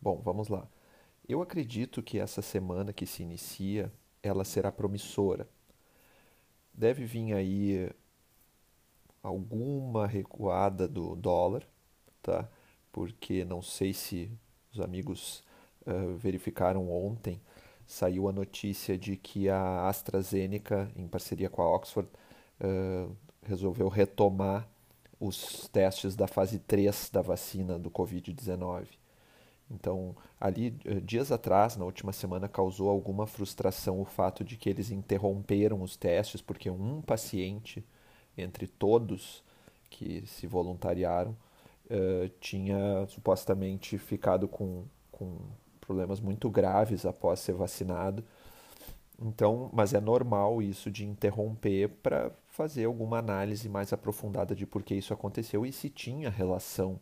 Bom, vamos lá. Eu acredito que essa semana que se inicia, ela será promissora. Deve vir aí alguma recuada do dólar, tá? Porque não sei se os amigos uh, verificaram ontem, saiu a notícia de que a AstraZeneca, em parceria com a Oxford, uh, resolveu retomar os testes da fase 3 da vacina do Covid-19. Então, ali, dias atrás, na última semana, causou alguma frustração o fato de que eles interromperam os testes porque um paciente entre todos que se voluntariaram, uh, tinha supostamente ficado com, com problemas muito graves após ser vacinado. Então, mas é normal isso de interromper para fazer alguma análise mais aprofundada de por que isso aconteceu e se tinha relação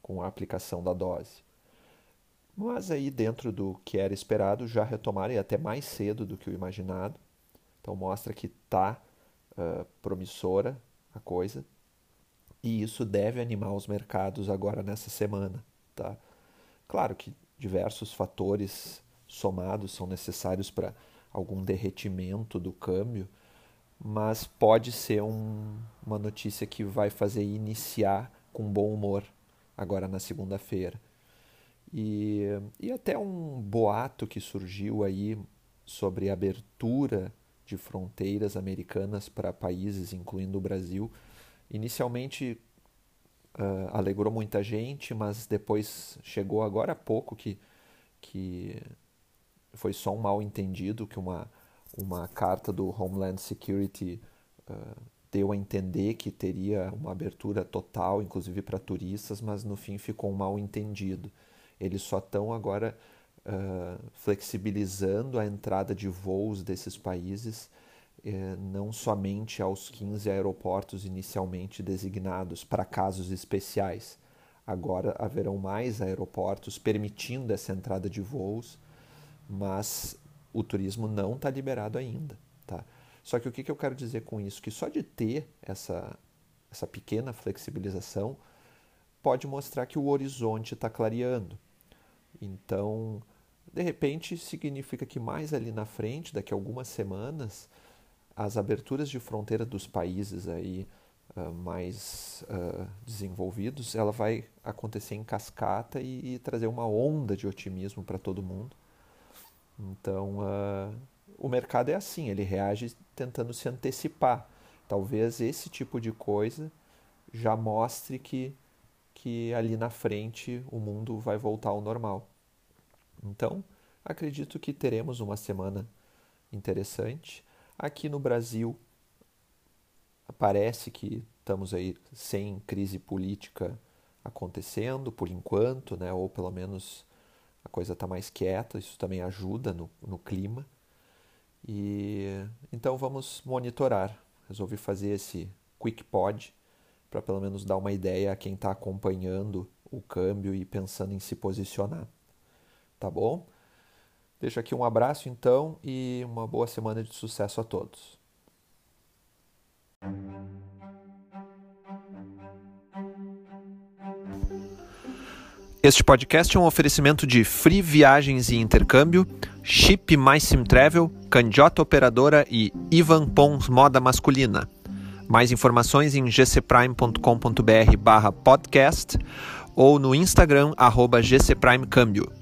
com a aplicação da dose. Mas aí, dentro do que era esperado, já retomaram e até mais cedo do que o imaginado. Então, mostra que está uh, promissora a coisa. E isso deve animar os mercados agora nessa semana. Tá? Claro que diversos fatores somados são necessários para algum derretimento do câmbio, mas pode ser um, uma notícia que vai fazer iniciar com bom humor agora na segunda-feira. E, e até um boato que surgiu aí sobre abertura de fronteiras americanas para países, incluindo o Brasil. Inicialmente uh, alegrou muita gente, mas depois chegou agora há pouco que, que foi só um mal entendido, que uma, uma carta do Homeland Security uh, deu a entender que teria uma abertura total, inclusive para turistas, mas no fim ficou um mal entendido. Eles só estão agora uh, flexibilizando a entrada de voos desses países, não somente aos 15 aeroportos inicialmente designados para casos especiais. Agora haverão mais aeroportos permitindo essa entrada de voos, mas o turismo não está liberado ainda. Tá? Só que o que, que eu quero dizer com isso? Que só de ter essa, essa pequena flexibilização pode mostrar que o horizonte está clareando. Então, de repente, significa que mais ali na frente, daqui a algumas semanas, as aberturas de fronteira dos países aí uh, mais uh, desenvolvidos, ela vai acontecer em cascata e, e trazer uma onda de otimismo para todo mundo. Então, uh, o mercado é assim, ele reage tentando se antecipar. Talvez esse tipo de coisa já mostre que, que ali na frente o mundo vai voltar ao normal. Então, acredito que teremos uma semana interessante. Aqui no Brasil, parece que estamos aí sem crise política acontecendo por enquanto, né? ou pelo menos a coisa está mais quieta, isso também ajuda no, no clima. E então vamos monitorar. Resolvi fazer esse quick pod para pelo menos dar uma ideia a quem está acompanhando o câmbio e pensando em se posicionar tá bom? Deixo aqui um abraço então e uma boa semana de sucesso a todos. Este podcast é um oferecimento de Free Viagens e Intercâmbio, Chip Mais Sim Travel, Candiota Operadora e Ivan Pons Moda Masculina. Mais informações em gcprime.com.br barra podcast ou no Instagram arroba gcprimecâmbio.